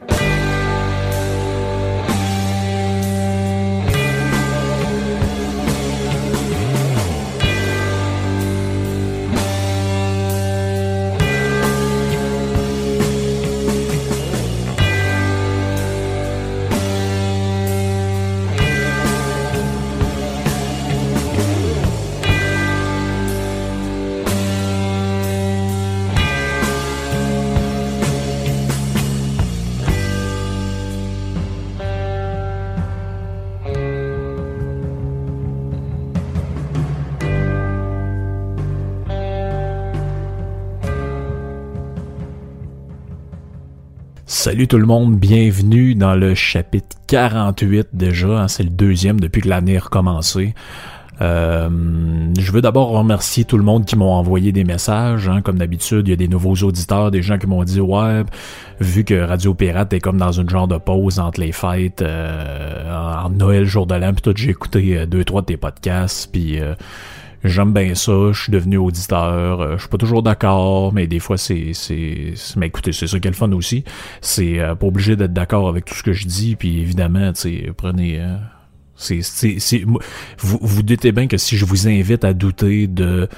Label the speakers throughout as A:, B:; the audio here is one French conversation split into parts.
A: Bye. Salut tout le monde, bienvenue dans le chapitre 48 déjà, hein, c'est le deuxième depuis que l'année a recommencé. Euh, je veux d'abord remercier tout le monde qui m'ont envoyé des messages. Hein, comme d'habitude, il y a des nouveaux auditeurs, des gens qui m'ont dit ouais, vu que Radio Pirate est comme dans une genre de pause entre les fêtes, euh, en Noël, jour de l'an, puis tout, j'ai écouté euh, deux trois de tes podcasts, puis j'aime bien ça, je suis devenu auditeur, euh, je suis pas toujours d'accord, mais des fois c'est c'est mais écoutez, c'est ça qui est le fun aussi, c'est euh, pas obligé d'être d'accord avec tout ce que je dis puis évidemment, tu prenez euh, c'est c'est vous vous doutez bien que si je vous invite à douter de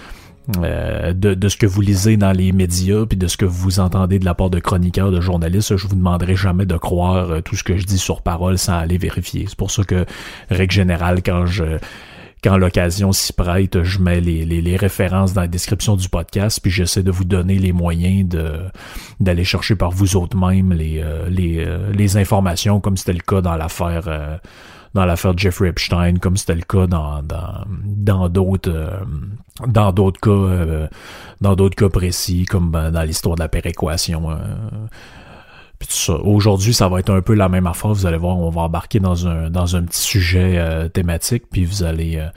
A: de, de, ce que vous lisez dans les médias puis de ce que vous entendez de la part de chroniqueurs, de journalistes, je vous demanderai jamais de croire tout ce que je dis sur parole sans aller vérifier. C'est pour ça que, règle générale, quand je quand l'occasion s'y prête, je mets les, les, références dans la description du podcast, puis j'essaie de vous donner les moyens de d'aller chercher par vous autres mêmes les, euh, les, euh, les informations, comme c'était le cas dans l'affaire euh, dans l'affaire Jeffrey Epstein, comme c'était le cas dans dans d'autres dans d'autres cas dans d'autres cas précis, comme ben, dans l'histoire de la péréquation Aujourd'hui, ça va être un peu la même affaire. Vous allez voir, on va embarquer dans un dans un petit sujet euh, thématique, puis vous allez euh,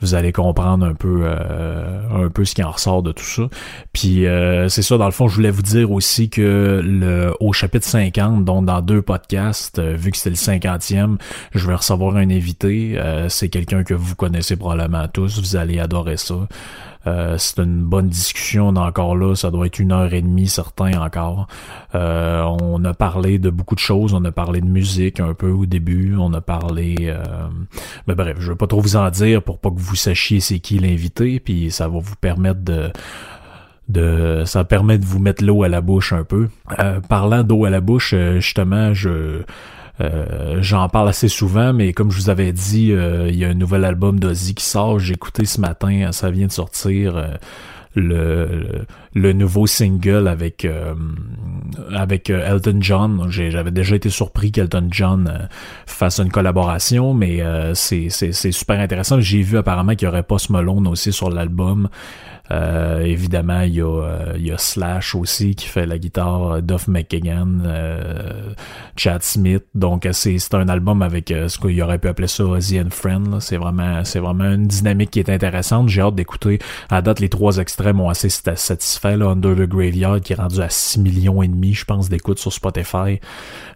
A: vous allez comprendre un peu euh, un peu ce qui en ressort de tout ça. Puis c'est ça, dans le fond, je voulais vous dire aussi que le au chapitre 50, donc dans deux podcasts, vu que c'est le cinquantième, je vais recevoir un invité. c'est quelqu'un que vous connaissez probablement tous. Vous allez adorer ça. Euh, c'est une bonne discussion encore là, ça doit être une heure et demie certain encore. Euh, on a parlé de beaucoup de choses, on a parlé de musique un peu au début, on a parlé euh, mais bref, je vais pas trop vous en dire pour pas que vous sachiez c'est qui l'invité, puis ça va vous permettre de de ça permet de vous mettre l'eau à la bouche un peu. parlant d'eau à la bouche, justement, je euh, j'en parle assez souvent, mais comme je vous avais dit, euh, il y a un nouvel album d'Ozzy qui sort. J'ai écouté ce matin, ça vient de sortir. Euh, le, le, nouveau single avec avec Elton John. J'avais déjà été surpris qu'Elton John fasse une collaboration, mais c'est super intéressant. J'ai vu apparemment qu'il y aurait Post Malone aussi sur l'album. Euh, évidemment, il y, a, euh, il y a Slash aussi qui fait la guitare, euh, Duff McKagan, Chad Smith. Donc c'est un album avec ce qu'il aurait pu appeler ça Ozzy and Friend. C'est vraiment vraiment une dynamique qui est intéressante. J'ai hâte d'écouter. À date, les trois extraits m'ont assez satisfait. Là, Under the Graveyard qui est rendu à 6 millions et demi, je pense, d'écoutes sur Spotify.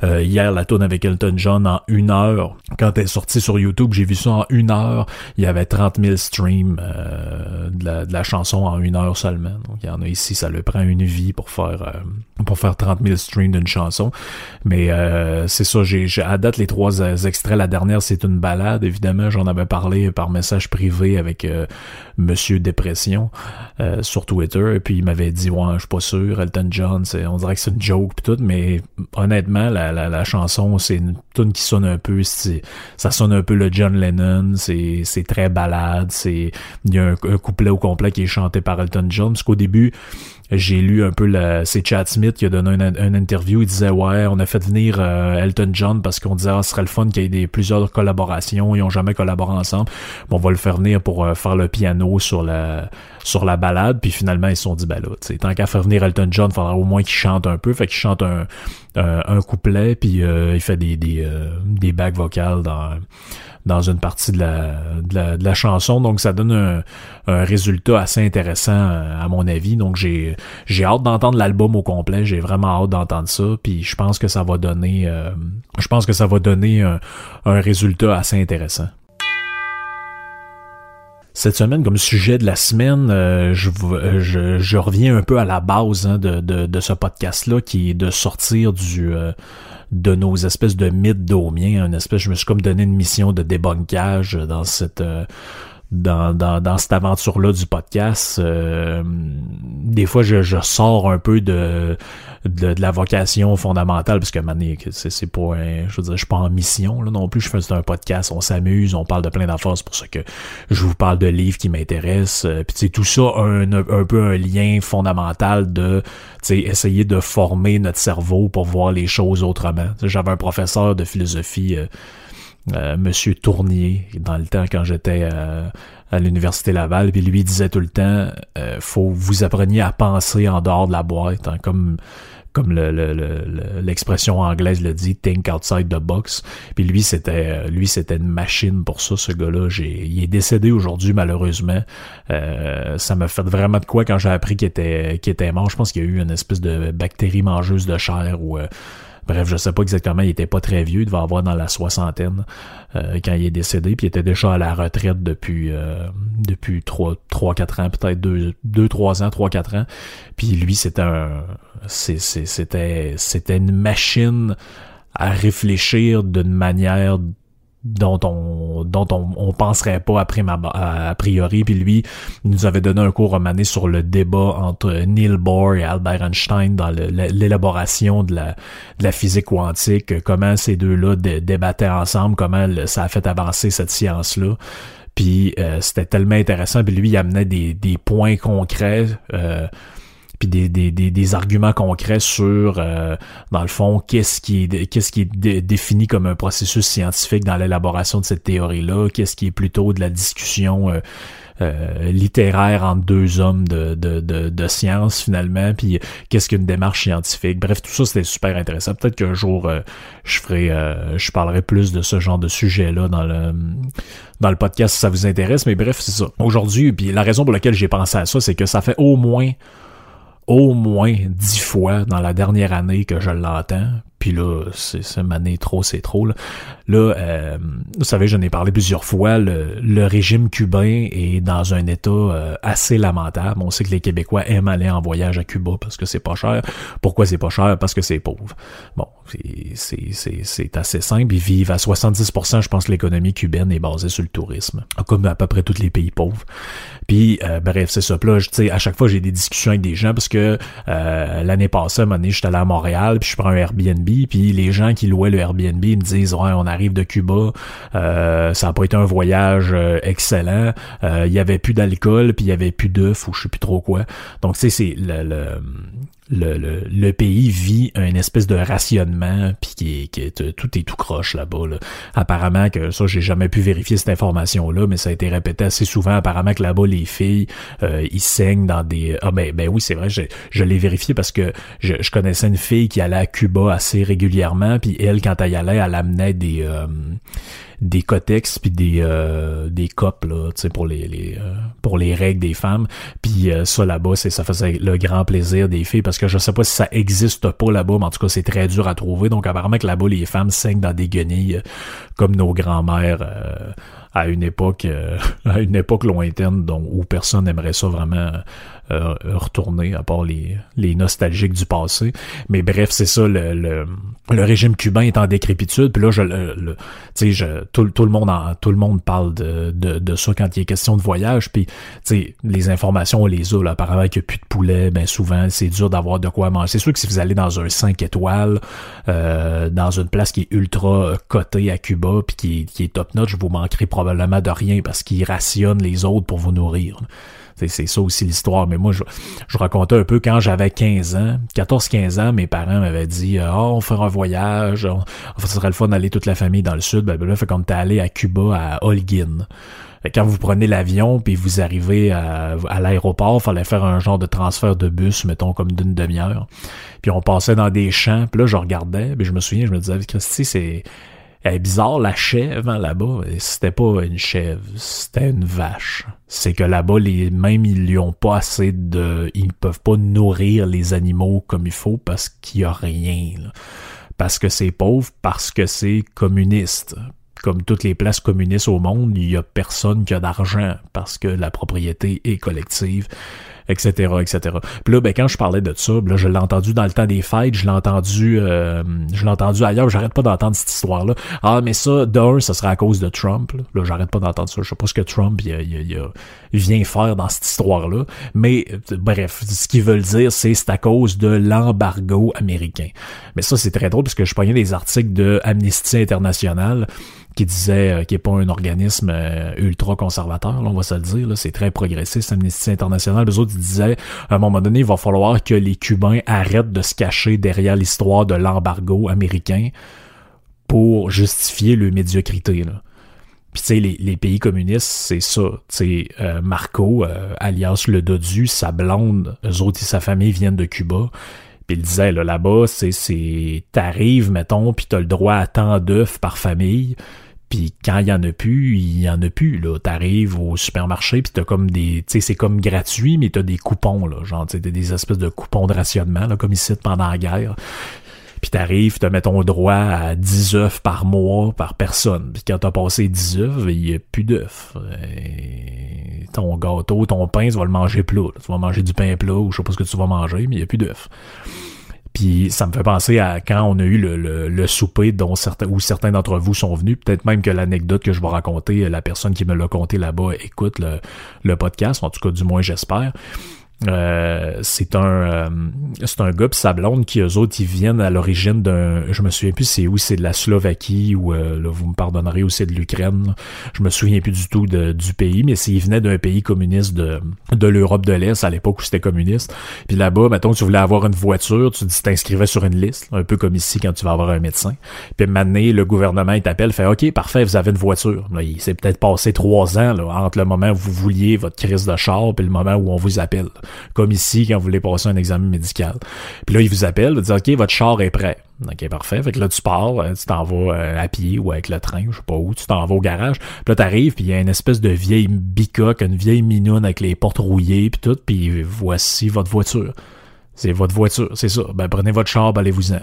A: hier, la tune avec Elton John en une heure. Quand elle est sortie sur YouTube, j'ai vu ça en une heure. Il y avait 30 000 streams de la, de la chanson en une heure seulement. Donc il y en a ici, ça le prend une vie pour faire euh, pour faire 30 000 streams d'une chanson. Mais euh, c'est ça, j'ai à date les trois euh, extraits. La dernière, c'est une balade, évidemment. J'en avais parlé par message privé avec Monsieur Dépression sur Twitter. Et puis il m'avait dit Ouais, je suis pas sûr, Elton John, on dirait que c'est une joke pis tout, mais honnêtement, la, la, la chanson, c'est une tune qui sonne un peu, ça sonne un peu le John Lennon, c'est très balade, c'est il y a un, un couplet au complet qui est chanté par Elton John. Parce qu'au début, j'ai lu un peu le, c'est Chad Smith qui a donné un, interview. Il disait ouais, on a fait venir euh, Elton John parce qu'on disait ah, ce serait le fun qu'il y ait des plusieurs collaborations. Ils ont jamais collaboré ensemble. Bon, on va le faire venir pour euh, faire le piano sur la sur la balade. Puis finalement ils se sont dit ben là, tant qu'à faire venir Elton John, il faudra au moins qu'il chante un peu. Fait qu'il chante un, un, couplet puis euh, il fait des des des bacs vocales dans dans une partie de la, de la, chanson. Donc ça donne un, résultat assez intéressant euh, à mon avis. Donc j'ai j'ai hâte d'entendre l'album au complet. J'ai vraiment hâte d'entendre ça. Puis je pense que ça va donner euh, je pense que ça va donner un, un résultat assez intéressant. Cette semaine, comme sujet de la semaine, euh, je, je, je, reviens un peu à la base hein, de, de, de, ce podcast-là, qui est de sortir du, de nos espèces de mythes domiens, une espèce, je me suis comme donné une mission de débunkage dans cette euh, dans, dans, dans cette aventure-là du podcast. Euh, des fois, je, je sors un peu de, de, la vocation fondamentale, parce que c'est, c'est pas un, je veux dire, je suis pas en mission là, non plus. Je fais un podcast, on s'amuse, on parle de plein d'affaires. C'est pour ça que je vous parle de livres qui m'intéressent. Euh, puis tout ça un, un peu un lien fondamental de essayer de former notre cerveau pour voir les choses autrement. J'avais un professeur de philosophie. Euh, euh, Monsieur Tournier dans le temps quand j'étais euh, à l'université Laval, puis lui disait tout le temps, euh, faut vous appreniez à penser en dehors de la boîte, hein, comme comme l'expression anglaise le dit, think outside the box. Puis lui, c'était lui, c'était une machine pour ça, ce gars-là. il est décédé aujourd'hui, malheureusement. ça m'a fait vraiment de quoi quand j'ai appris qu'il était, qu'il était mort. Je pense qu'il y a eu une espèce de bactérie mangeuse de chair ou Bref, je sais pas exactement, il était pas très vieux, il devait avoir dans la soixantaine euh, quand il est décédé, puis il était déjà à la retraite depuis euh, depuis 3 3 4 ans, peut-être 2 2 3 ans, 3 4 ans. Puis lui, c'était un c'était c'était une machine à réfléchir d'une manière dont on dont on, on penserait pas après ma, a priori. Puis lui il nous avait donné un cours romané sur le débat entre Neil Bohr et Albert Einstein dans l'élaboration de la, de la physique quantique comment ces deux-là débattaient ensemble comment ça a fait avancer cette science là puis euh, c'était tellement intéressant. Puis lui il amenait des, des points concrets euh, puis des, des, des, arguments concrets sur, euh, dans le fond, qu'est-ce qui est, qu'est-ce qui est défini comme un processus scientifique dans l'élaboration de cette théorie-là, qu'est-ce qui est plutôt de la discussion euh, euh, littéraire entre deux hommes de, de, de, de science finalement, puis qu'est-ce qu'une démarche scientifique? Bref, tout ça c'était super intéressant. Peut-être qu'un jour je ferai, je parlerai plus de ce genre de sujet-là dans le dans le podcast si ça vous intéresse. Mais bref, c'est ça. Aujourd'hui, puis la raison pour laquelle j'ai pensé à ça, c'est que ça fait au moins au moins dix fois dans la dernière année que je l'entends. Puis là, c'est année trop, c'est trop. Là, là euh, vous savez, j'en ai parlé plusieurs fois. Le, régime cubain est dans un état euh, assez lamentable. On sait que les Québécois aiment aller en voyage à Cuba parce que c'est pas cher. Pourquoi c'est pas cher? Parce que c'est pauvre. Bon, c'est assez simple. Ils vivent à 70%, je pense, l'économie cubaine est basée sur le tourisme. Comme à peu près tous les pays pauvres. Puis, euh, bref, c'est ça. Là, sais, à chaque fois, j'ai des discussions avec des gens parce que l'année passée, à un j'étais allé à Montréal, puis je prends un Airbnb puis les gens qui louaient le Airbnb me disent ouais on arrive de Cuba, euh, ça a pas été un voyage euh, excellent, euh, il y avait plus d'alcool puis il y avait plus d'œufs ou je sais plus trop quoi. Donc tu sais c'est le, le, le, pays vit un espèce de rationnement puis qui, qui est, tout est tout croche là-bas. Là. Apparemment que ça j'ai jamais pu vérifier cette information là, mais ça a été répété assez souvent. Apparemment que là-bas les filles euh, ils saignent dans des ah ben ben oui c'est vrai je, je l'ai vérifié parce que je, je, connaissais une fille qui allait à Cuba assez régulièrement puis elle quand elle y allait elle amenait des euh, des cotex puis des euh, des copes là, tu sais pour les, euh, pour les règles des femmes. Puis euh, ça là-bas, c'est ça faisait le grand plaisir des filles parce que je sais pas si ça existe pas là-bas, mais en tout cas c'est très dur à trouver. Donc apparemment que là-bas les femmes saignent dans des guenilles comme nos grands-mères à une époque à une époque lointaine dont où personne n'aimerait ça vraiment euh, retourner, à part les, les nostalgiques du passé. Mais bref, c'est ça, le, le, le, régime cubain est en décrépitude. Puis là, je, le, sais, tout, le monde en, tout le monde parle de, de, de ça quand il est question de voyage. Puis, les informations, on les a. Là, apparemment qu'il n'y a plus de poulet, ben souvent, c'est dur d'avoir de quoi manger. C'est sûr que si vous allez dans un 5 étoiles, euh, dans une place qui est ultra cotée à Cuba, puis qui, qui est top-notch, vous manquerez probablement de rien parce qu'ils rationnent les autres pour vous nourrir. C'est ça aussi l'histoire. Mais moi, je, je, racontais un peu quand j'avais 15 ans, 14-15 ans, mes parents m'avaient dit oh, on fera un voyage, on, ce serait le fun d'aller toute la famille dans le sud. Ben, ben là, fait qu'on était allé à Cuba, à Holguin. Quand vous prenez l'avion puis vous arrivez à, à l'aéroport, fallait faire un genre de transfert de bus, mettons comme d'une demi-heure. Puis on passait dans des champs, puis là je regardais, puis je me souviens, je me disais Christy, c'est est bizarre, la chèvre, hein, là-bas, c'était pas une chèvre, c'était une vache. C'est que là-bas, les mêmes, ils lui ont pas assez de... Ils peuvent pas nourrir les animaux comme il faut parce qu'il y a rien. Parce que c'est pauvre, parce que c'est communiste. Comme toutes les places communistes au monde, il y a personne qui a d'argent parce que la propriété est collective. Etc., etc. Puis là, ben, quand je parlais de ça, là, je l'ai entendu dans le temps des fêtes, je l'ai entendu, euh, je l'ai entendu ailleurs, j'arrête pas d'entendre cette histoire-là. Ah, mais ça, d'un, ça serait à cause de Trump. Là, j'arrête pas d'entendre ça. Je sais pas ce que Trump il, il, il, vient faire dans cette histoire-là. Mais euh, bref, ce qu'ils veulent dire, c'est c'est à cause de l'embargo américain. Mais ça, c'est très drôle parce que je prenais des articles de Amnesty International qui disait euh, qui est pas un organisme euh, ultra conservateur, là, on va se le dire, c'est très progressiste, Amnesty International. Les autres disaient à un moment donné, il va falloir que les Cubains arrêtent de se cacher derrière l'histoire de l'embargo américain pour justifier leur médiocrité. Là. Puis tu sais, les, les, pays communistes, c'est ça. Tu euh, Marco, alias le Dodu, sa blonde, eux autres et sa famille viennent de Cuba. Puis il disait, là, là-bas, c'est, c'est, t'arrives, mettons, puis t'as le droit à tant d'œufs par famille. Puis quand il y en a plus, il y en a plus. Là, t'arrives au supermarché puis t'as comme des, tu sais, c'est comme gratuit, mais t'as des coupons là, genre t'as des espèces de coupons de rationnement là, comme ici pendant la guerre. Puis t'arrives, t'as mettons droit à 10 œufs par mois par personne. Puis quand t'as passé 10 œufs, il y a plus d'œufs. Ton gâteau, ton pain, tu vas le manger plat. Tu vas manger du pain plat ou je sais pas ce que tu vas manger, mais il y a plus d'œufs. Puis ça me fait penser à quand on a eu le, le, souper dont certains où certains d'entre vous sont venus. Peut-être même que l'anecdote que je vais raconter, la personne qui me l'a conté là-bas écoute le, le podcast, en tout cas du moins j'espère. Euh, c'est un euh, c'est un gars pis sa blonde qui eux autres ils viennent à l'origine d'un je me souviens plus c'est où c'est de la Slovaquie ou euh, là, vous me pardonnerez ou c'est de l'Ukraine. Je me souviens plus du tout du pays mais s'ils venaient d'un pays communiste de de l'Europe de l'Est à l'époque où c'était communiste. Puis là-bas mettons tu voulais avoir une voiture tu t'inscrivais sur une liste un peu comme ici quand tu vas avoir un médecin. Puis maintenant le gouvernement il t'appelle fait ok parfait vous avez une voiture. Là, il s'est peut-être passé trois ans là, entre le moment où vous vouliez votre crise de char puis le moment où on vous appelle comme ici quand vous voulez passer un examen médical. Puis là, il vous appelle, vous dit OK, votre char est prêt. OK, parfait. Fait que là, tu pars, euh, tu t'en vas euh, à pied ou avec le train, je sais pas où, tu t'en vas au garage. Puis là, t'arrives, puis il y a une espèce de vieille bicoque, une vieille minoune avec les portes rouillées, puis tout, puis voici votre voiture. C'est votre voiture, c'est ça. Ben, prenez votre char, ben, allez-vous-en.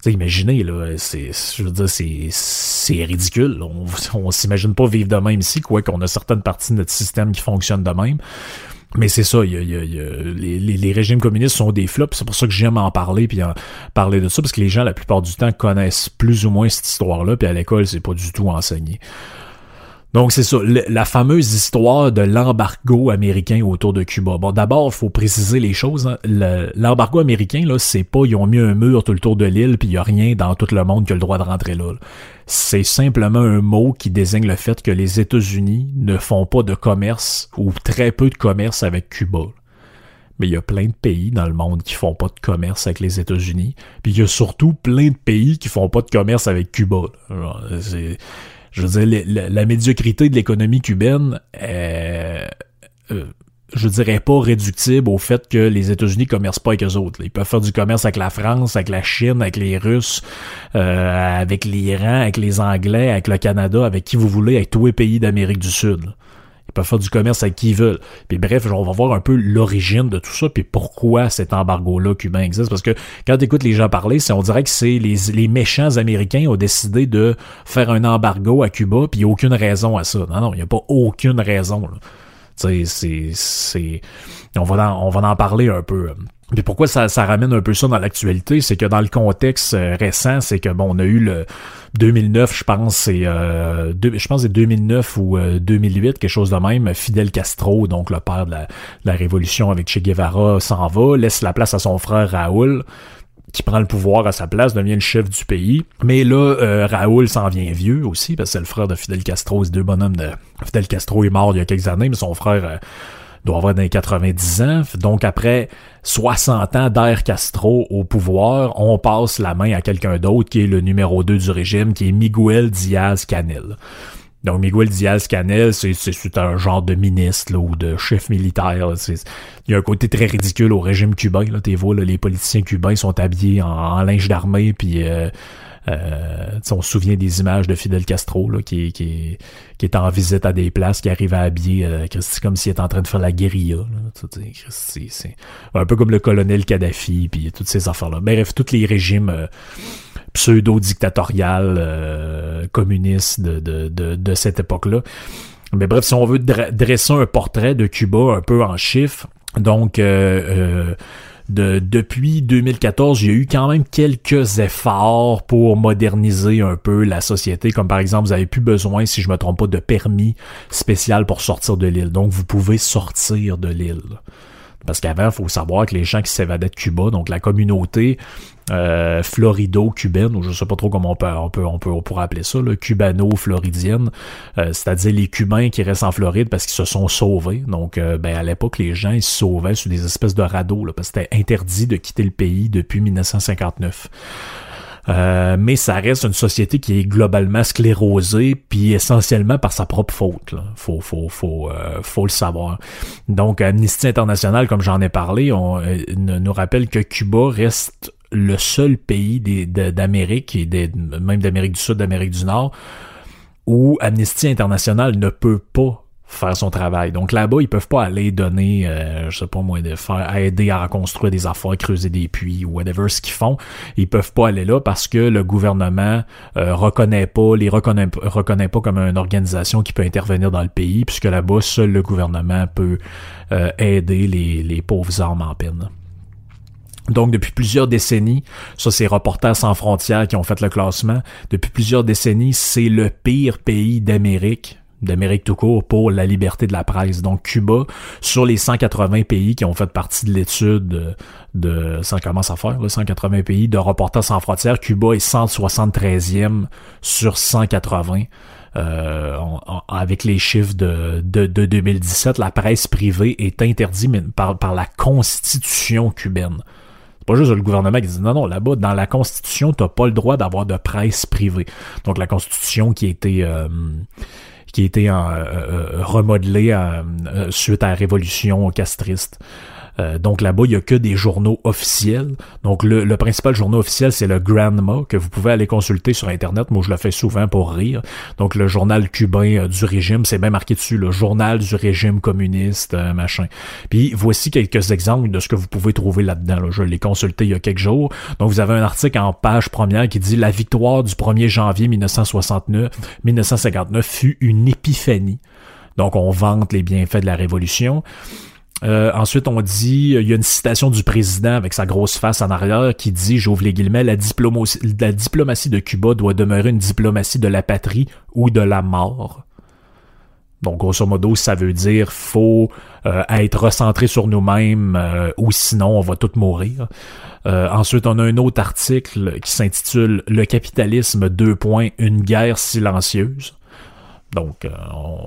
A: T'sais, imaginez, là, c'est, c'est ridicule. On, on s'imagine pas vivre de même ici, quoi qu'on a certaines parties de notre système qui fonctionnent de même. Mais c'est ça, y a, y les, les, régimes communistes sont des flops, c'est pour ça que j'aime en parler puis en parler de ça, parce que les gens, la plupart du temps, connaissent plus ou moins cette histoire-là, puis à l'école, c'est pas du tout enseigné. Donc c'est ça, la fameuse histoire de l'embargo américain autour de Cuba. Bon, d'abord, faut préciser les choses. Hein. L'embargo américain, là, c'est pas ils ont mis un mur tout le tour de l'île, puis il y a rien dans tout le monde qui a le droit de rentrer là. C'est simplement un mot qui désigne le fait que les États-Unis ne font pas de commerce ou très peu de commerce avec Cuba. Mais il y a plein de pays dans le monde qui font pas de commerce avec les États-Unis. Puis il y a surtout plein de pays qui font pas de commerce avec Cuba. Je veux dire, la, médiocrité de l'économie cubaine est, euh, je dirais pas réductible au fait que les États-Unis commercent pas avec eux autres. Ils peuvent faire du commerce avec la France, avec la Chine, avec les Russes, euh, avec l'Iran, avec les Anglais, avec le Canada, avec qui vous voulez, avec tous les pays d'Amérique du Sud. Peuvent faire du commerce avec qui ils veulent. Puis bref, on va voir un peu l'origine de tout ça, puis pourquoi cet embargo-là cubain existe. Parce que quand tu écoutes les gens parler, c'est on dirait que c'est les, les méchants américains ont décidé de faire un embargo à Cuba, puis il n'y a aucune raison à ça. Non, non, il n'y a pas aucune raison. Sais, c'est, c'est, on va on va en parler un peu. Puis pourquoi ça, ça ramène un peu ça dans l'actualité, c'est que dans le contexte euh, récent, c'est que bon, on a eu le 2009, je pense, c'est euh, je pense c'est 2009 ou 2008, euh, quelque chose de même. Fidel Castro, donc le père de la, la révolution avec Che Guevara, s'en va, laisse la place à son frère Raoul qui prend le pouvoir à sa place, devient le chef du pays. Mais là, euh, Raoul s'en vient vieux aussi, parce que c'est le frère de Fidel Castro, ces deux bonhommes de... Fidel Castro est mort il y a quelques années, mais son frère doit avoir dans les 90 ans. Donc après 60 ans d'ère Castro au pouvoir, on passe la main à quelqu'un d'autre qui est le numéro 2 du régime, qui est Miguel Diaz-Canel. Donc Miguel Diaz-Canel, c'est un genre de ministre ou de chef militaire. Il y a un côté très ridicule au régime cubain. Là, t'es vois, les politiciens cubains sont habillés en, linge d'armée, puis euh, euh, on se souvient des images de Fidel Castro là, qui, qui, qui est en visite à des places, qui arrive à habiller euh, comme s'il était en train de faire la guérilla. C'est un peu comme le colonel Kadhafi, puis toutes ces affaires-là. Bref, tous les régimes euh, pseudo-dictatoriales euh, communistes de, de, de, de cette époque-là. Mais bref, si on veut dresser un portrait de Cuba un peu en chiffres, Donc, euh, de, depuis 2014, il y a eu quand même quelques efforts pour moderniser un peu la société, comme par exemple, vous avez plus besoin, si je me trompe pas, de permis spécial pour sortir de l'île. Donc, vous pouvez sortir de l'île. Parce qu'avant, il faut savoir que les gens qui s'évadaient de Cuba, donc la communauté euh, florido-cubaine, ou je sais pas trop comment on peut, on peut, on peut, on pourrait appeler ça, cubano-floridienne, euh, c'est-à-dire les Cubains qui restent en Floride parce qu'ils se sont sauvés. Donc, euh, ben, à l'époque, les gens, ils se sauvaient sur des espèces de radeaux, là, parce que c'était interdit de quitter le pays depuis 1959. Euh, mais ça reste une société qui est globalement sclérosée, puis essentiellement par sa propre faute. Là. Faut, faut, faut, euh, faut le savoir. Donc, Amnesty International, comme j'en ai parlé, on, euh, nous rappelle que Cuba reste le seul pays d'Amérique et même d'Amérique du Sud, d'Amérique du Nord, où Amnesty International ne peut pas faire son travail. Donc là-bas, ils peuvent pas aller donner, euh, je sais pas moi, de faire aider à reconstruire des affaires, creuser des puits ou whatever ce qu'ils font. Ils peuvent pas aller là parce que le gouvernement euh, reconnaît pas, les reconnaît, reconnaît pas comme une organisation qui peut intervenir dans le pays, puisque là-bas, seul le gouvernement peut euh, aider les, les pauvres armes en peine. Donc, depuis plusieurs décennies, ça c'est Reporters sans frontières qui ont fait le classement, depuis plusieurs décennies, c'est le pire pays d'Amérique d'Amérique tout court pour la liberté de la presse. Donc Cuba, sur les 180 pays qui ont fait partie de l'étude de, ça commence à faire, 180 pays de Reporters sans frontières, Cuba est 173e sur 180. Euh, avec les chiffres de, de, 2017, la presse privée est interdite par la constitution cubaine. Pas juste le gouvernement qui dit non, non, là-bas, dans la Constitution, t'as pas le droit d'avoir de presse privée. Donc la Constitution qui a été euh, qui a été euh, euh, remodelé euh, suite à la révolution castriste. Euh, donc là-bas, il y a que des journaux officiels. Donc le, principal journal officiel, c'est le Grandma, que vous pouvez aller consulter sur Internet. Moi, je le fais souvent pour rire. Donc le journal cubain euh, du régime, c'est bien marqué dessus, le journal du régime communiste, euh, machin. Puis voici quelques exemples de ce que vous pouvez trouver là-dedans. Je l'ai consulté il y a quelques jours. Donc vous avez un article en page première qui dit La victoire du 1er janvier 1969, 1959 fut une épiphanie. Donc on vante les bienfaits de la révolution. Euh, ensuite, on dit, il y a une citation du président avec sa grosse face en arrière qui dit, j'ouvre les guillemets, la diplomatie, de Cuba doit demeurer une diplomatie de la patrie ou de la mort. Donc, grosso modo, ça veut dire faut euh, être recentré sur nous-mêmes euh, ou sinon on va tous mourir. ensuite, on a un autre article qui s'intitule Le capitalisme, deux points, une guerre silencieuse. Donc, euh,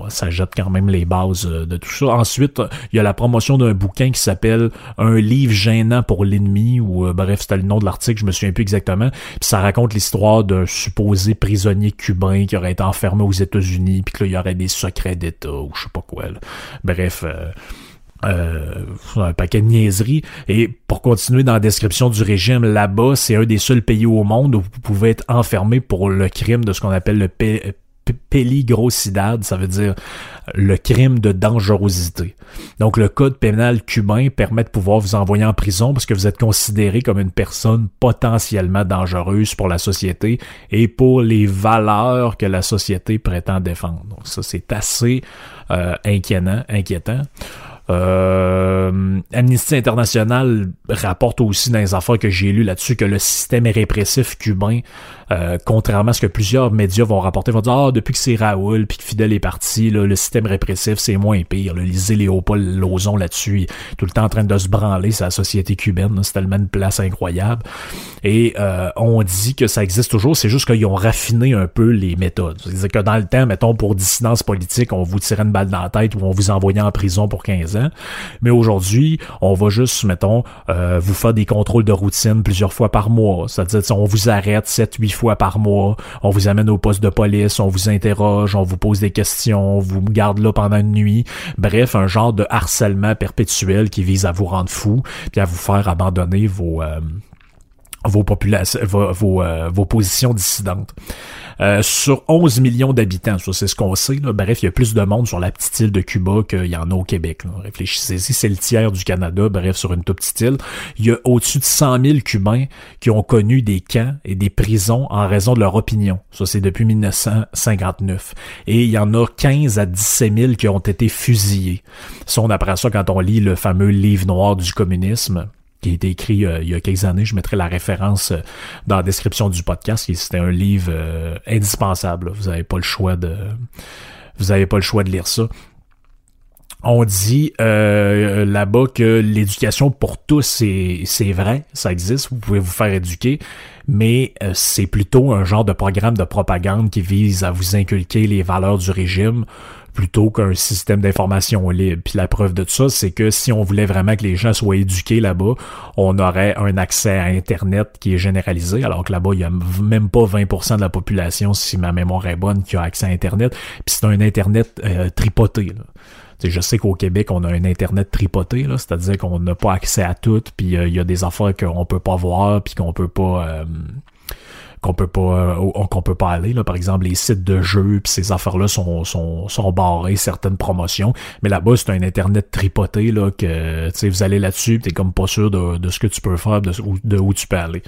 A: ça jette quand même les bases euh, de tout ça. Ensuite, il y a la promotion d'un bouquin qui s'appelle Un livre gênant pour l'ennemi, ou euh, bref, c'était le nom de l'article, je me souviens plus exactement. Puis ça raconte l'histoire d'un supposé prisonnier cubain qui aurait été enfermé aux États-Unis, puis que là, il y aurait des secrets d'État, ou je sais pas quoi. Bref... un paquet de niaiseries. Et pour continuer dans la description du régime, là-bas, c'est un des seuls pays au monde où vous pouvez être enfermé pour le crime de ce qu'on appelle le peligrosidad, ça veut dire le crime de dangerosité. Donc le code pénal cubain permet de pouvoir vous envoyer en prison parce que vous êtes considéré comme une personne potentiellement dangereuse pour la société et pour les valeurs que la société prétend défendre. Donc ça c'est assez euh, inquiétant, inquiétant. Euh, Amnesty International rapporte aussi dans les affaires que j'ai lues là-dessus que le système répressif cubain, euh, contrairement à ce que plusieurs médias vont rapporter, vont dire ah depuis que c'est Raoul puis que Fidel est parti, là, le système répressif c'est moins pire. Le Lisez Léopold Lozon là-dessus, tout le temps en train de se branler, la société cubaine, c'est tellement une place incroyable. Et euh, on dit que ça existe toujours, c'est juste qu'ils ont raffiné un peu les méthodes. C'est-à-dire que dans le temps, mettons pour dissidence politique, on vous tirait une balle dans la tête ou on vous envoyait en prison pour 15 ans mais aujourd'hui, on va juste, mettons, euh, vous faire des contrôles de routine plusieurs fois par mois. C'est-à-dire, on vous arrête 7-8 fois par mois, on vous amène au poste de police, on vous interroge, on vous pose des questions, on vous garde là pendant une nuit. Bref, un genre de harcèlement perpétuel qui vise à vous rendre fou, puis à vous faire abandonner vos... Euh, vos populations, vos, euh, vos, positions dissidentes. Euh, sur 11 millions d'habitants, ça c'est ce qu'on sait. Là. Bref, il y a plus de monde sur la petite île de Cuba qu'il y en a au Québec. Réfléchissez-y, c'est le tiers du Canada, bref, sur une toute petite île. Il y a au-dessus de 100 000 Cubains qui ont connu des camps et des prisons en raison de leur opinion. Ça, c'est depuis 1959. Et il y en a 15 à 17 000 qui ont été fusillés. Ça, on apprend ça quand on lit le fameux livre noir du communisme qui a été écrit euh, il y a quelques années. Je mettrai la référence euh, dans la description du podcast. C'était un livre euh, indispensable. Vous n'avez pas le choix de vous avez pas le choix de lire ça. On dit là-bas que l'éducation pour tous, c'est vrai, ça existe, vous pouvez vous faire éduquer, mais c'est plutôt un genre de programme de propagande qui vise à vous inculquer les valeurs du régime plutôt qu'un système d'information libre. Puis la preuve de ça, c'est que si on voulait vraiment que les gens soient éduqués là-bas, on aurait un accès à Internet qui est généralisé, alors que là-bas, il y a même pas 20% de la population, si ma mémoire est bonne, qui a accès à Internet. Puis c'est un Internet euh, tripoté. Là. je sais qu'au Québec, on a un Internet tripoté, c'est-à-dire qu'on n'a pas accès à tout, puis euh, il y a des affaires qu'on peut pas voir, puis qu'on peut pas... Euh, qu'on peut pas euh, qu'on peut pas aller là. Par exemple les sites de jeux puis ces affaires là sont sont sont barrés certaines promotions. Mais là-bas c'est un internet tripoté là que tu sais vous allez là-dessus t'es comme pas sûr de, de ce que tu peux faire de, de où tu peux aller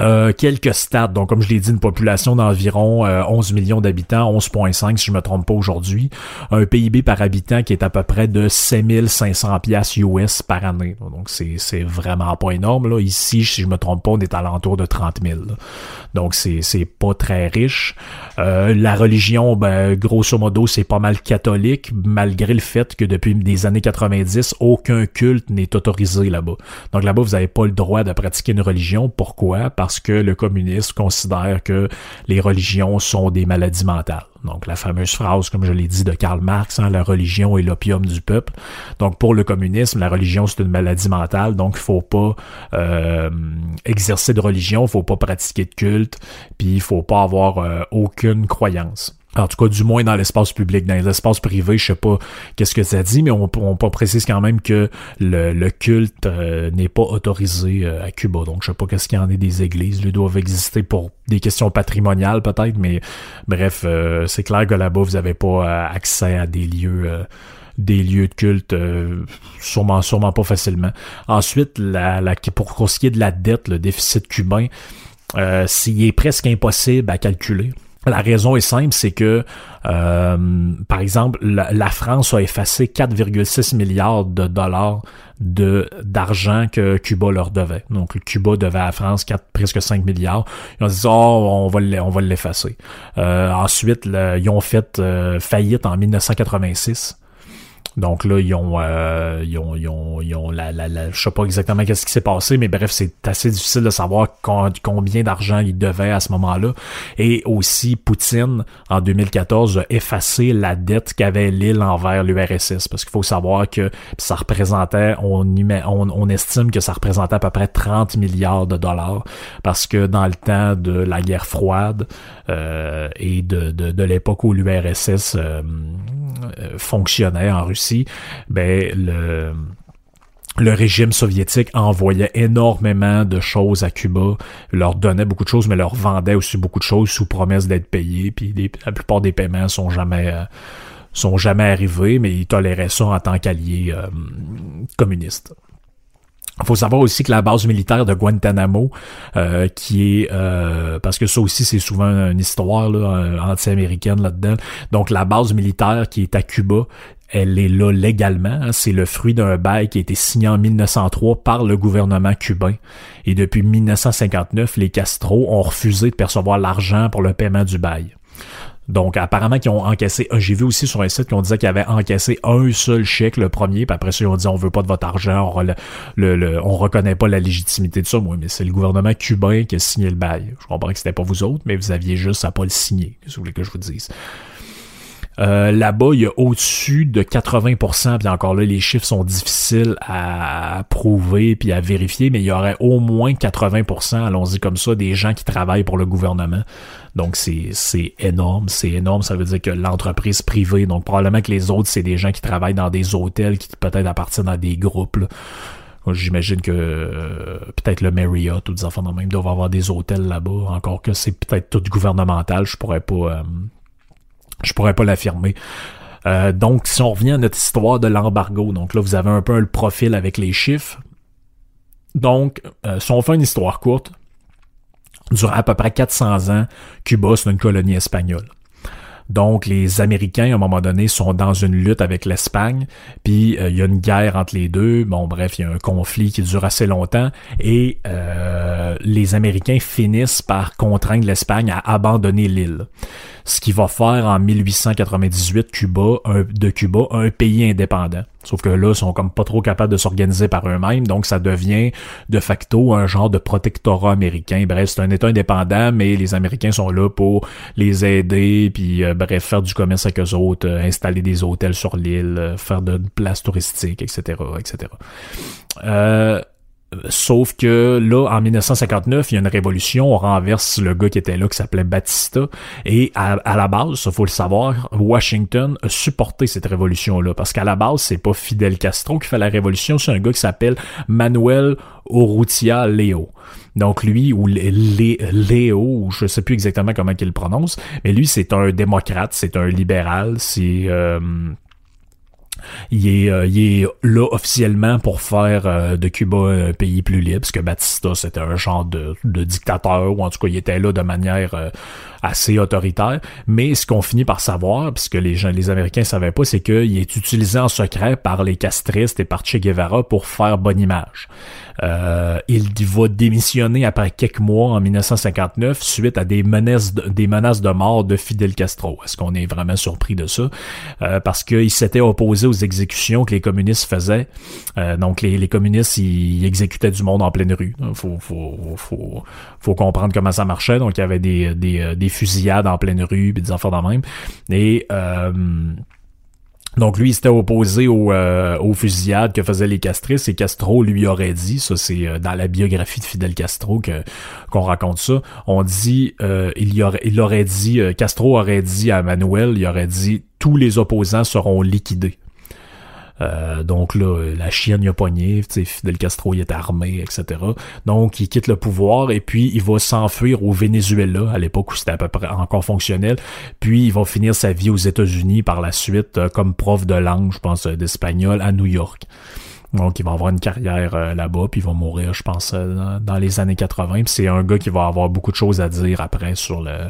A: euh, quelques stats, donc comme je l'ai dit, une population d'environ 11 euh, millions d'habitants, 11.5 si je me trompe pas aujourd'hui, un PIB par habitant qui est à peu près de 7500 pièces US par année. Donc c'est vraiment pas énorme là. Ici, si je me trompe pas, on est à l'entour de 30 000. Donc c'est pas très riche. Euh, la religion, ben grosso modo, c'est pas mal catholique, malgré le fait que depuis des années 90, aucun culte n'est autorisé là-bas. Donc là-bas, vous avez pas le droit de pratiquer une religion. Pourquoi? Que le communiste considère que les religions sont des maladies mentales. Donc la fameuse phrase, comme je l'ai dit, de Karl Marx, hein, la religion est l'opium du peuple. Donc pour le communisme, la religion c'est une maladie mentale, donc il faut pas euh, exercer de religion, il faut pas pratiquer de culte, puis il faut pas avoir euh, aucune croyance. En tout cas, du moins dans l'espace public. Dans l'espace privé, je sais pas qu'est-ce que ça dit, mais on, on, précise quand même que le, culte euh, n'est pas autorisé euh, à Cuba. Donc, je sais pas qu'est-ce qu'il y en a des églises. Ils doivent exister pour des questions patrimoniales peut-être, mais bref, euh, c'est clair que là-bas, vous avez pas accès à des lieux des lieux de culte sûrement sûrement pas facilement. Ensuite, la, la, pour ce qui est de la dette, le déficit cubain, euh, est presque impossible à calculer. La raison est simple, c'est que, euh, par exemple, la, France a effacé 4,6 milliards de dollars de d'argent que Cuba leur devait. Donc, Cuba devait à la France 4, presque 5 milliards. Ils ont dit, oh, on va on va l'effacer. Euh, ensuite, ils ont fait euh, faillite en 1986. Donc là, ils ont, euh, ils ont, ils ont, ils ont la, la, la, je sais pas exactement qu'est-ce qui s'est passé, mais bref, c'est assez difficile de savoir combien d'argent ils devaient à ce moment-là. Et aussi, Poutine, en 2014, a effacé la dette qu'avait l'île envers l'URSS, parce qu'il faut savoir que ça représentait, on, estime que ça représentait à peu près 30 milliards de dollars, parce que dans le temps de la guerre froide euh, et de, de, de l'époque où l'URSS euh, euh, fonctionnait en Russie, ben le régime soviétique envoyait énormément de choses à Cuba, leur donnait beaucoup de choses, mais leur vendait aussi beaucoup de choses sous promesse d'être payés. Puis la plupart des paiements sont jamais euh, sont jamais arrivés, mais ils toléraient ça en tant qu'alliés euh, communistes. Faut savoir aussi que la base militaire de Guantanamo, euh, qui est euh, parce que ça aussi c'est souvent une histoire là, euh, anti-américaine là-dedans. Donc la base militaire qui est à Cuba, elle est là légalement. Hein. C'est le fruit d'un bail qui a été signé en 1903 par le gouvernement cubain. Et depuis 1959, les Castro ont refusé de percevoir l'argent pour le paiement du bail. Donc, apparemment, qu'ils ont encaissé, j'ai vu aussi sur un site qu'on disait qu'ils avaient encaissé un seul chèque, le premier, puis après ça, ils ont dit, on veut pas de votre argent, on, le, on reconnaît pas la légitimité de ça. Moi, mais c'est le gouvernement cubain qui a signé le bail. Je comprends que c'était pas vous autres, mais vous aviez juste à pas le signer, si vous voulez que je vous dise. Euh, là-bas, il y a au-dessus de 80%, puis encore là, les chiffres sont difficiles à prouver puis à vérifier, mais il y aurait au moins 80%, allons-y comme ça, des gens qui travaillent pour le gouvernement. Donc c'est, énorme, c'est énorme, ça veut dire que l'entreprise privée, donc probablement que les autres, c'est des gens qui travaillent dans des hôtels qui peut-être appartiennent à des groupes J'imagine que peut-être le Marriott ou des enfants de même doivent avoir des hôtels là-bas, encore que c'est peut-être tout gouvernemental, je pourrais pas je pourrais pas l'affirmer. donc, si on revient à notre histoire de l'embargo, donc là, vous avez un peu le profil avec les chiffres. Donc, si on fait une histoire courte, durant à peu près 400 ans, Cuba, c'est une colonie espagnole. Donc, les Américains, à un moment donné, sont dans une lutte avec l'Espagne, puis euh, il y a une guerre entre les deux. Bon, bref, il y a un conflit qui dure assez longtemps, et euh, les Américains finissent par contraindre l'Espagne à abandonner l'île ce qui va faire en 1898 Cuba, de Cuba un pays indépendant. Sauf que là, ils sont comme pas trop capables de s'organiser par eux-mêmes, donc ça devient de facto un genre de protectorat américain. Bref, c'est un État indépendant, mais les Américains sont là pour les aider, puis euh, bref, faire du commerce avec eux autres, euh, installer des hôtels sur l'île, euh, faire de, places touristiques, etc., etc. Euh, Sauf que là, en 1959, il y a une révolution, on renverse le gars qui était là, qui s'appelait Batista, et à, la base, il faut le savoir, Washington a supporté cette révolution-là, parce qu'à la base, c'est pas Fidel Castro qui fait la révolution, c'est un gars qui s'appelle Manuel Urrutia Leo. Donc lui, ou Léo, je sais plus exactement comment il le prononce, mais lui, c'est un démocrate, c'est un libéral, c'est... Euh, il est, euh, il est là officiellement pour faire euh, de Cuba un pays plus libre, parce que Batista, c'était un genre de, dictateur, ou en tout cas, il était là de manière euh, assez autoritaire. Mais ce qu'on finit par savoir, puisque les gens, les Américains savaient pas, c'est qu'il est utilisé en secret par les castristes et par Che Guevara pour faire bonne image. Euh, il va démissionner après quelques mois en 1959 suite à des menaces de, des menaces de mort de Fidel Castro. Est-ce qu'on est vraiment surpris de ça? Euh, parce qu'il s'était opposé aux exécutions que les communistes faisaient. Euh, donc les, communistes, ils, exécutaient du monde en pleine rue. Faut, faut, faut, faut comprendre comment ça marchait. Donc il y avait des, des, des fusillades en pleine rue, des enfants dans même. Et euh, donc lui, il s'était opposé aux, euh, aux fusillades que faisaient les castristes et Castro lui aurait dit, ça c'est euh, dans la biographie de Fidel Castro qu'on raconte ça, on dit, euh, il, y aurait, il aurait dit, Castro aurait dit à Manuel, il aurait dit, tous les opposants seront liquidés. Euh, donc là, la chienne y a pogné, Fidel Castro il est armé, etc. Donc il quitte le pouvoir et puis il va s'enfuir au Venezuela à l'époque où c'était à peu près encore fonctionnel. Puis il va finir sa vie aux États-Unis par la suite euh, comme prof de langue, je pense, euh, d'espagnol à New York. Donc, il va avoir une carrière là-bas, puis il va mourir, je pense, dans les années 80. Puis c'est un gars qui va avoir beaucoup de choses à dire après sur le,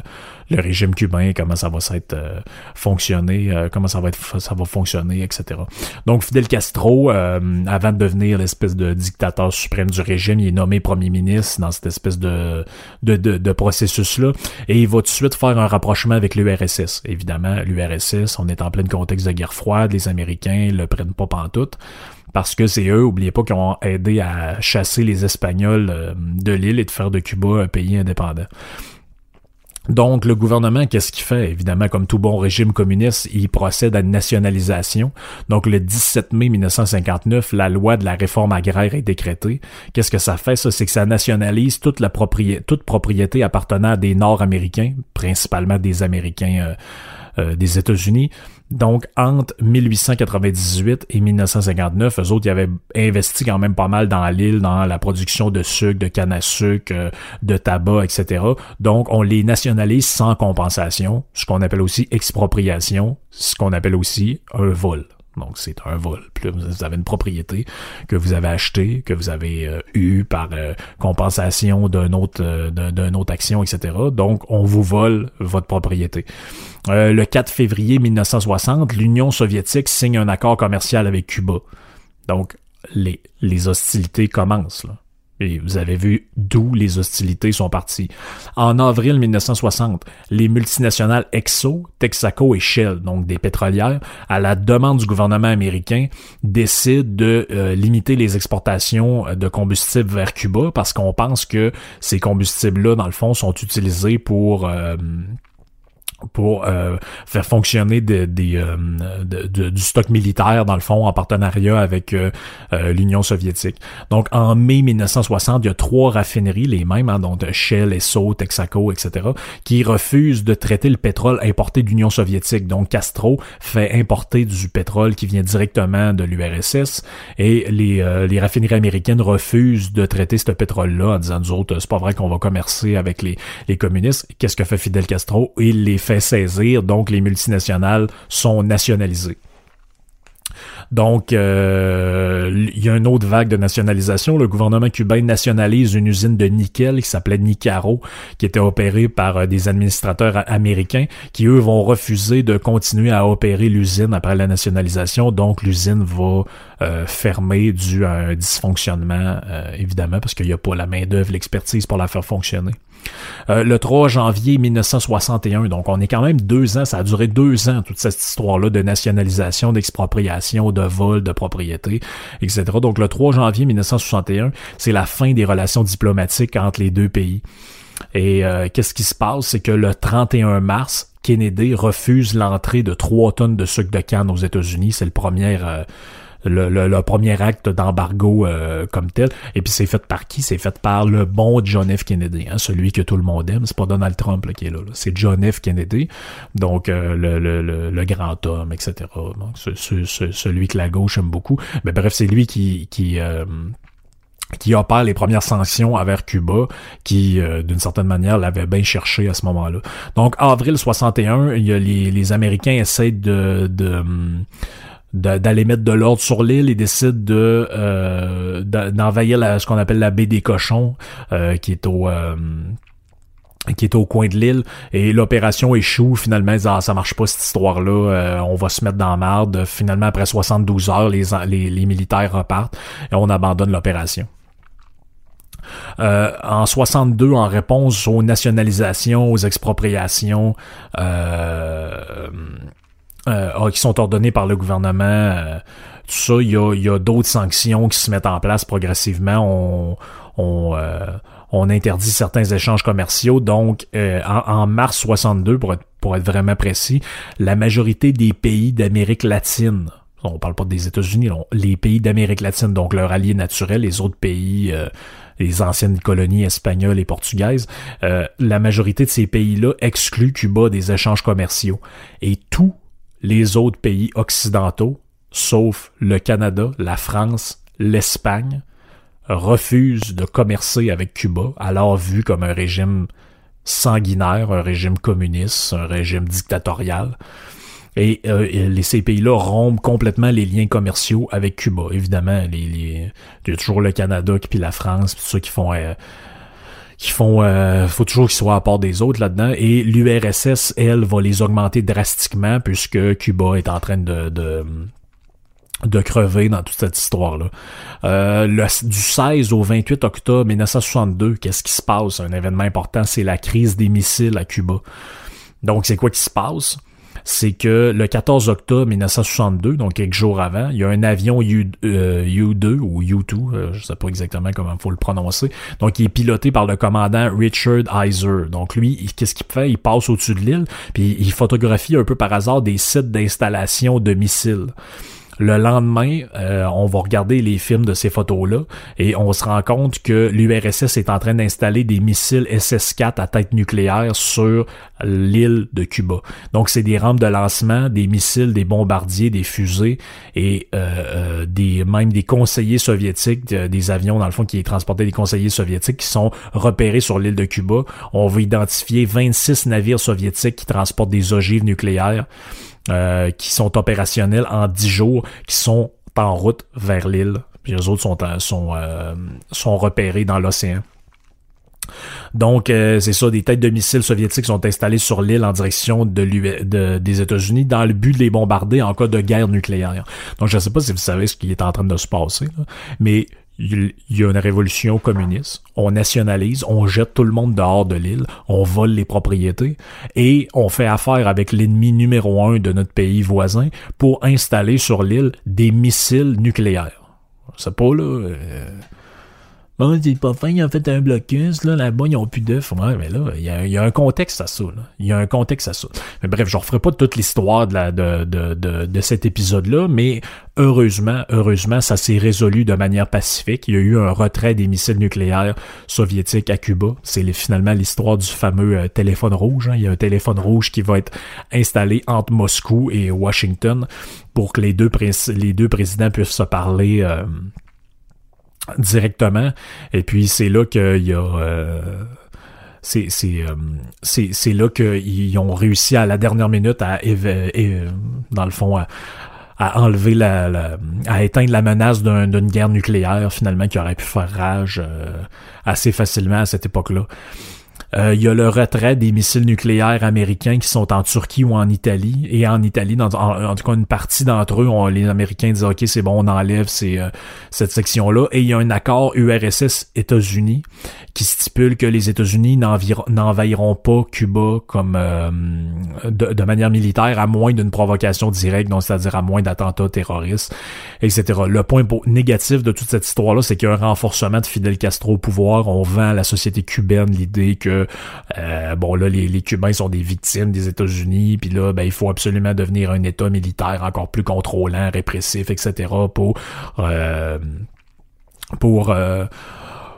A: le régime cubain, comment ça va s'être euh, fonctionner, comment ça va être, ça va fonctionner, etc. Donc, Fidel Castro, avant de devenir l'espèce de dictateur suprême du régime, il est nommé premier ministre dans cette espèce de, de, de, de processus-là, et il va tout de suite faire un rapprochement avec l'URSS. Évidemment, l'URSS, on est en plein contexte de guerre froide, les Américains le prennent pas pantoute parce que c'est eux, oubliez pas, qui ont aidé à chasser les Espagnols euh, de l'île et de faire de Cuba un pays indépendant. Donc, le gouvernement, qu'est-ce qu'il fait? Évidemment, comme tout bon régime communiste, il procède à une nationalisation. Donc, le 17 mai 1959, la loi de la réforme agraire est décrétée. Qu'est-ce que ça fait? Ça, c'est que ça nationalise toute la propriété, toute propriété appartenant à des Nord-Américains, principalement des Américains euh, euh, des États-Unis. Donc, entre 1898 et 1959, eux autres, ils avaient investi quand même pas mal dans l'île, dans la production de sucre, de canne à sucre, euh, de tabac, etc. Donc, on les nationalise sans compensation, ce qu'on appelle aussi expropriation, ce qu'on appelle aussi un vol. Donc, c'est un vol. Vous avez une propriété que vous avez achetée, que vous avez euh, eu par euh, compensation d'un autre, euh, d'une autre action, etc. Donc, on vous vole votre propriété. le 4 février 1960, l'Union soviétique signe un accord commercial avec Cuba. Donc, les, les hostilités commencent. Là. Et vous avez vu d'où les hostilités sont parties. En avril 1960, les multinationales Exxon, Texaco et Shell, donc des pétrolières, à la demande du gouvernement américain, décident de euh, limiter les exportations de combustibles vers Cuba parce qu'on pense que ces combustibles-là, dans le fond, sont utilisés pour... Euh, pour euh, faire fonctionner des, euh, du stock militaire dans le fond en partenariat avec euh, l'Union soviétique. Donc en mai 1960, il y a trois raffineries, les mêmes, hein, donc Shell, Esso, Texaco, etc., qui refusent de traiter le pétrole importé de l'Union soviétique. Donc Castro fait importer du pétrole qui vient directement de l'URSS et les, les raffineries américaines refusent de traiter ce pétrole-là en disant nous autres, c'est pas vrai qu'on va commercer avec les, les communistes. Qu'est-ce que fait Fidel Castro? Il les fait saisir, donc les multinationales sont nationalisées. Donc, euh, il y a une autre vague de nationalisation. Le gouvernement cubain nationalise une usine de nickel qui s'appelait Nicaro, qui était opérée par euh, des administrateurs américains, qui eux vont refuser de continuer à opérer l'usine après la nationalisation. Donc, l'usine va euh, fermer dû à un dysfonctionnement, évidemment, parce qu'il n'y a pas la main d'œuvre, l'expertise pour la faire fonctionner. Euh, le 3 janvier 1961. Donc, on est quand même deux ans, ça a duré deux ans, toute cette histoire-là de nationalisation, d'expropriation, de vol, de propriété, etc. Donc, le 3 janvier 1961, c'est la fin des relations diplomatiques entre les deux pays. Et euh, qu'est-ce qui se passe? C'est que le 31 mars, Kennedy refuse l'entrée de trois tonnes de sucre de canne aux États-Unis. C'est le premier... Euh, le, premier acte d'embargo euh, comme tel. Et puis c'est fait par qui? C'est fait par le bon John F. Kennedy, hein, celui que tout le monde aime. C'est pas Donald Trump qui est là. C'est John F. Kennedy, donc euh, le, le, grand homme, etc. Donc celui que la gauche aime beaucoup. Mais bref, c'est lui qui... qui euh, qui opère les premières sanctions envers Cuba, qui, d'une certaine manière, l'avait bien cherché à ce moment-là. Donc, avril 61, il y a les, les Américains essaient de, de d'aller mettre de l'ordre sur l'île. Et décide de euh, d'envahir ce qu'on appelle la baie des cochons euh, qui est au euh, qui est au coin de l'île. Et l'opération échoue. Finalement ça, ça marche pas cette histoire là on va se mettre dans la marde. Finalement après 72 heures les, les, militaires repartent et on abandonne l'opération. En 62, en réponse aux nationalisations, aux expropriations, euh, euh, ah, qui sont ordonnés par le gouvernement. Euh, tout ça, il y a, d'autres sanctions qui se mettent en place progressivement. On, on, euh, on interdit certains échanges commerciaux. Donc, en, mars 62, pour être, pour être vraiment précis, la majorité des pays d'Amérique latine, on parle pas des États-Unis, les pays d'Amérique latine, donc leurs alliés naturels, les autres pays, les anciennes colonies espagnoles et portugaises, la majorité de ces pays-là excluent Cuba des échanges commerciaux. Et tout les autres pays occidentaux, sauf le Canada, la France, l'Espagne, refusent de commercer avec Cuba, alors vu comme un régime sanguinaire, un régime communiste, un régime dictatorial. Et, euh, ces pays-là rompent complètement les liens commerciaux avec Cuba. Évidemment, il y a toujours le Canada puis la France, puis ceux qui font euh, qui font euh, faut toujours qu'ils soient à part des autres là-dedans et l'URSS elle va les augmenter drastiquement puisque Cuba est en train de, de de crever dans toute cette histoire-là. Euh, du 16 au 28 octobre 1962, qu'est-ce qui se passe? Un événement important, c'est la crise des missiles à Cuba. Donc, c'est quoi qui se passe? C'est que le 14 octobre 1962, donc quelques jours avant, il y a un avion U, 2 euh, ou U2, euh, je sais pas exactement comment il faut le prononcer, donc il est piloté par le commandant Richard Heiser. Donc lui, qu'est-ce qu'il fait? Il passe au-dessus de l'île, puis il photographie un peu par hasard des sites d'installation de missiles. Le lendemain, euh, on va regarder les films de ces photos-là et on se rend compte que l'URSS est en train d'installer des missiles SS-4 à tête nucléaire sur l'île de Cuba. Donc c'est des rampes de lancement, des missiles, des bombardiers, des fusées et euh, euh, des même des conseillers soviétiques, des avions dans le fond qui transportaient des conseillers soviétiques qui sont repérés sur l'île de Cuba. On va identifier 26 navires soviétiques qui transportent des ogives nucléaires. Euh, qui sont opérationnels en 10 jours, qui sont en route vers l'île. Puis les autres sont, euh, sont, euh, sont repérés dans l'océan. Donc, c'est ça, des têtes de missiles soviétiques sont installées sur l'île en direction de, des États-Unis dans le but de les bombarder en cas de guerre nucléaire. Donc, je ne sais pas si vous savez ce qui est en train de se passer, mais il y a une révolution communiste, on nationalise, on jette tout le monde dehors de l'île, on vole les propriétés et on fait affaire avec l'ennemi numéro un de notre pays voisin pour installer sur l'île des missiles nucléaires. C'est pas là. Euh, Bon, c'est pas fin, ils ont fait un blocus, là, là-bas, ils ont plus d'œufs. Ouais, mais là, il y a, a, un contexte à ça, là. Il y a un contexte à ça. Mais bref, je referai pas toute l'histoire de, de, de, de cet épisode-là, mais heureusement, heureusement, ça s'est résolu de manière pacifique. Il y a eu un retrait des missiles nucléaires soviétiques à Cuba. C'est finalement l'histoire du fameux euh, téléphone rouge. Hein. Il y a un téléphone rouge qui va être installé entre Moscou et Washington pour que les deux, les deux présidents puissent se parler. Euh, directement. Et puis c'est là qu'il y a euh, c'est c'est euh, c'est c'est là qu'ils ont réussi à la dernière minute à dans le fond à, enlever la, à éteindre la menace d'une guerre nucléaire finalement qui aurait pu faire rage euh, assez facilement à cette époque-là. Euh, il y a le retrait des missiles nucléaires américains qui sont en Turquie ou en Italie. Et en Italie, en, tout cas, une partie d'entre eux, les Américains disent OK, c'est bon, on enlève ces, euh, cette section-là. Et il y a un accord URSS États-Unis qui stipule que les États-Unis n'envahiront pas Cuba comme euh, de, manière militaire à moins d'une provocation directe, donc c'est-à-dire à moins d'attentats terroristes, etc. Le point négatif de toute cette histoire-là, c'est qu'il y a un renforcement de Fidel Castro au pouvoir. On vend à la société cubaine l'idée que euh, bon là les, Cubains sont des victimes des États-Unis, puis là ben il faut absolument devenir un État militaire encore plus contrôlant, répressif, etc. pour euh, pour euh,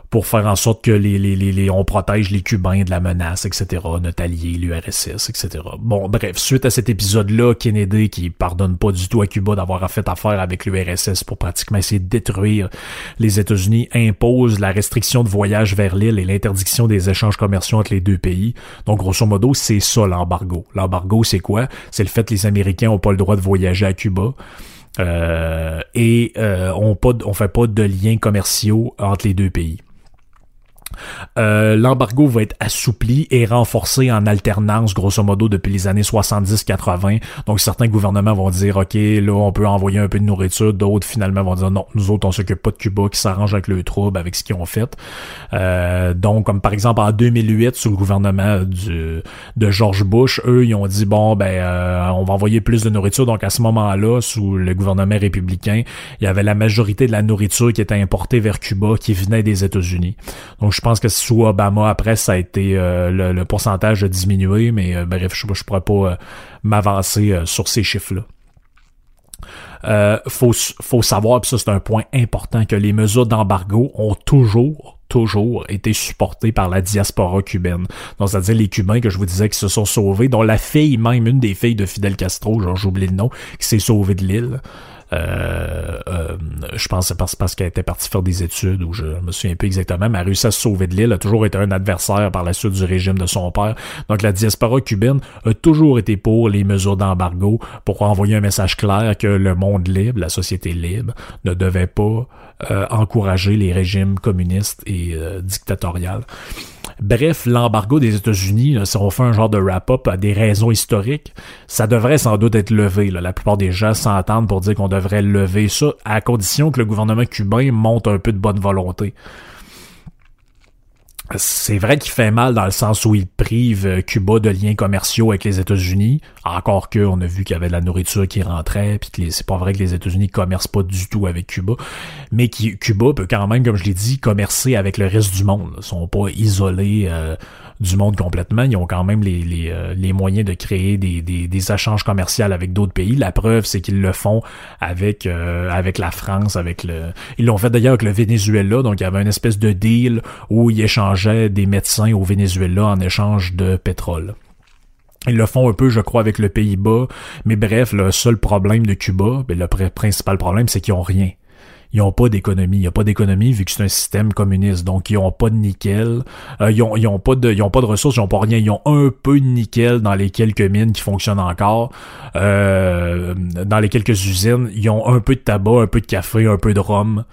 A: pour faire en sorte que les, les, les, on protège les Cubains de la menace, etc., notre allié, l'URSS, etc. Bon, bref, suite à cet épisode-là, Kennedy, qui pardonne pas du tout à Cuba d'avoir fait affaire avec l'URSS pour pratiquement essayer de détruire les États-Unis, impose la restriction de voyage vers l'île et l'interdiction des échanges commerciaux entre les deux pays. Donc, grosso modo, c'est ça l'embargo. L'embargo, c'est quoi? C'est le fait que les Américains ont pas le droit de voyager à Cuba. Euh, et euh, on pas on fait pas de liens commerciaux entre les deux pays. Euh, l'embargo va être assoupli et renforcé en alternance, grosso modo, depuis les années 70-80. Donc, certains gouvernements vont dire, OK, là, on peut envoyer un peu de nourriture. D'autres, finalement, vont dire, non, nous autres, on s'occupe pas de Cuba, qui s'arrange avec le trouble, avec ce qu'ils ont fait. Euh, donc, comme par exemple, en 2008, sous le gouvernement du, de George Bush, eux, ils ont dit, bon, ben, euh, on va envoyer plus de nourriture. Donc, à ce moment-là, sous le gouvernement républicain, il y avait la majorité de la nourriture qui était importée vers Cuba, qui venait des États-Unis. Donc, je pense que sous Obama, après, ça a été euh, le, pourcentage a diminué, mais euh, bref, je, je pourrais pas euh, m'avancer sur ces chiffres-là. faut, faut savoir, puis ça c'est un point important, que les mesures d'embargo ont toujours toujours été supportées par la diaspora cubaine. Donc, c'est-à-dire les Cubains que je vous disais qui se sont sauvés, dont la fille, même une des filles de Fidel Castro, genre j'oublie le nom, qui s'est sauvée de l'île. Euh, euh, je pense c'est parce, qu'elle était partie faire des études ou je me souviens peu exactement, mais elle a réussi à se sauver de l'île, a toujours été un adversaire par la suite du régime de son père. Donc la diaspora cubaine a toujours été pour les mesures d'embargo pour envoyer un message clair que le monde libre, la société libre, ne devait pas euh, encourager les régimes communistes et dictatoriales. Bref, l'embargo des États-Unis, si on fait un genre de wrap-up à des raisons historiques, ça devrait sans doute être levé. La plupart des gens s'entendent pour dire qu'on devrait lever ça, à condition que le gouvernement cubain monte un peu de bonne volonté c'est vrai qu'il fait mal dans le sens où il prive euh, Cuba de liens commerciaux avec les États-Unis. Encore que on a vu qu'il y avait de la nourriture qui rentrait, puis que c'est pas vrai que les États-Unis commercent pas du tout avec Cuba, mais qui, Cuba peut quand même, comme je l'ai dit, commercer avec le reste du monde. Ils sont pas isolés. Euh, du monde complètement. Ils ont quand même les, les, euh, les moyens de créer des, des, des échanges commerciaux avec d'autres pays. La preuve, c'est qu'ils le font avec euh, avec la France, avec le. Ils l'ont fait d'ailleurs avec le Venezuela. Donc il y avait une espèce de deal où ils échangeaient des médecins au Venezuela en échange de pétrole. Ils le font un peu, je crois, avec le Pays-Bas. Mais bref, le seul problème de Cuba, ben, le principal problème, c'est qu'ils ont rien ils ont pas d'économie. Il n'y a pas d'économie vu que c'est un système communiste. Donc, ils ont pas de nickel. Euh, ils, ont, ils ont pas de, ils ont pas de ressources, ils ont pas rien. Ils ont un peu de nickel dans les quelques mines qui fonctionnent encore. Euh, dans les quelques usines, ils ont un peu de tabac, un peu de café, un peu de rhum.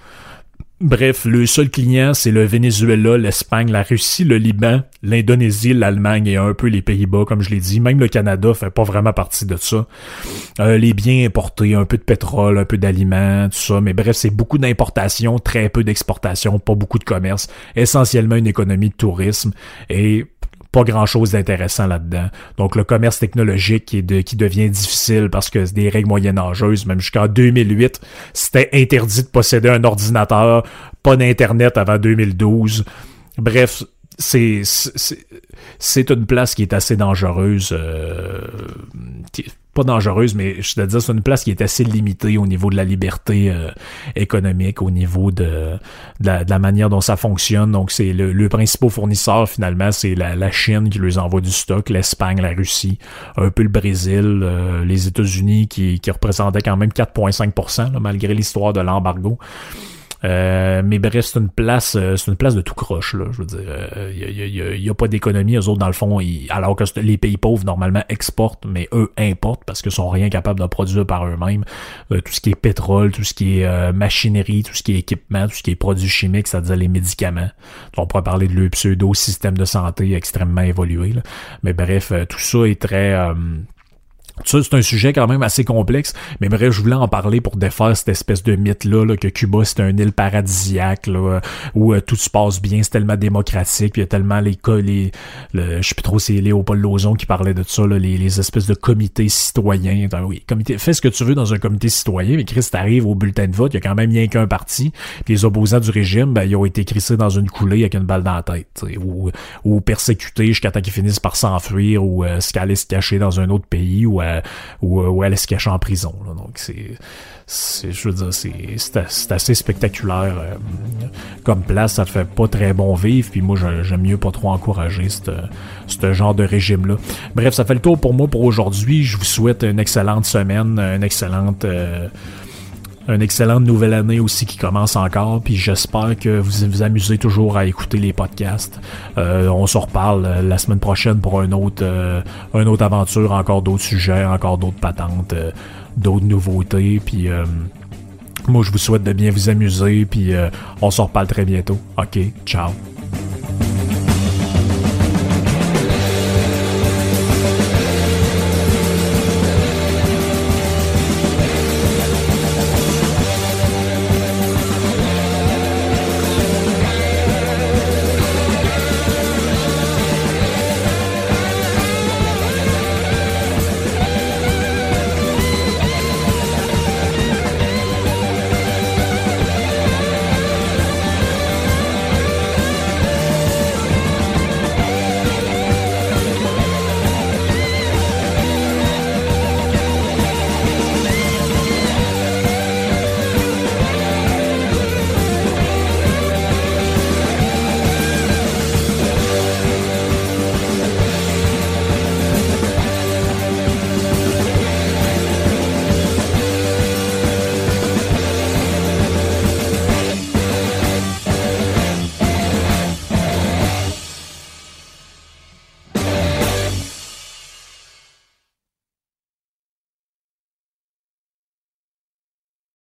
A: Bref, le seul client, c'est le Venezuela, l'Espagne, la Russie, le Liban, l'Indonésie, l'Allemagne et un peu les Pays-Bas, comme je l'ai dit. Même le Canada fait pas vraiment partie de ça. Euh, les biens importés, un peu de pétrole, un peu d'aliments, tout ça. Mais bref, c'est beaucoup d'importation, très peu d'exportation, pas beaucoup de commerce. Essentiellement une économie de tourisme et pas grand-chose d'intéressant là-dedans. Donc le commerce technologique qui, devient difficile parce que c'est des règles moyenâgeuses, même jusqu'en 2008, c'était interdit de posséder un ordinateur, pas d'Internet avant 2012. Bref, c'est c'est une place qui est assez dangereuse euh, pas dangereuse mais je te dire c'est une place qui est assez limitée au niveau de la liberté euh, économique au niveau de, de, la, manière dont ça fonctionne. Donc c'est le, le principal fournisseur finalement c'est la, la, Chine qui leur envoie du stock l'Espagne la Russie un peu le Brésil euh, les États-Unis qui, qui représentaient quand même 4,5% malgré l'histoire de l'embargo euh, mais bref, c'est une place, euh, c'est une place de tout croche là. Je veux dire, il euh, y, a, pas d'économie. Eux autres, dans le fond, alors que les pays pauvres normalement exportent, mais eux importent parce qu'ils sont rien capables de produire par eux-mêmes. tout ce qui est pétrole, tout ce qui est machinerie, tout ce qui est équipement, tout ce qui est produits chimiques, c'est-à-dire les médicaments. On pourrait parler de le pseudo système de santé extrêmement évolué. Là. Mais bref, tout ça est très c'est un sujet quand même assez complexe, mais bref, je voulais en parler pour défaire cette espèce de mythe-là, que Cuba, c'est un île paradisiaque, là, où euh, tout se passe bien, c'est tellement démocratique, puis il y a tellement les cas, les, le, je sais plus trop, c'est Léopold Lozon qui parlait de ça, là, les, espèces de comités citoyens. oui, fais ce que tu veux dans un comité citoyen, mais Chris, t'arrives au bulletin de vote, il y a quand même rien qu'un parti, les opposants du régime, ben, ils ont été crissés dans une coulée avec une balle dans la tête, ou, ou persécutés jusqu'à temps qu'ils finissent par s'enfuir, ou euh, se caler se cacher dans un autre pays, ou euh, où, elle se cache en prison. Donc c'est, je veux dire, c'est, assez spectaculaire euh, comme place. Ça fait pas très bon vivre. Puis moi, j'aime mieux pas trop encourager ce genre de régime-là. Bref, ça fait le tour pour moi pour aujourd'hui. Je vous souhaite une excellente semaine, une excellente euh, une excellente nouvelle année aussi qui commence encore. Puis j'espère que vous vous amusez toujours à écouter les podcasts. Euh, on se reparle euh, la semaine prochaine pour un autre, euh, une autre aventure, encore d'autres sujets, encore d'autres patentes, d'autres nouveautés. Puis moi, je vous souhaite de bien vous amuser. Puis on se reparle très bientôt. Ok, ciao.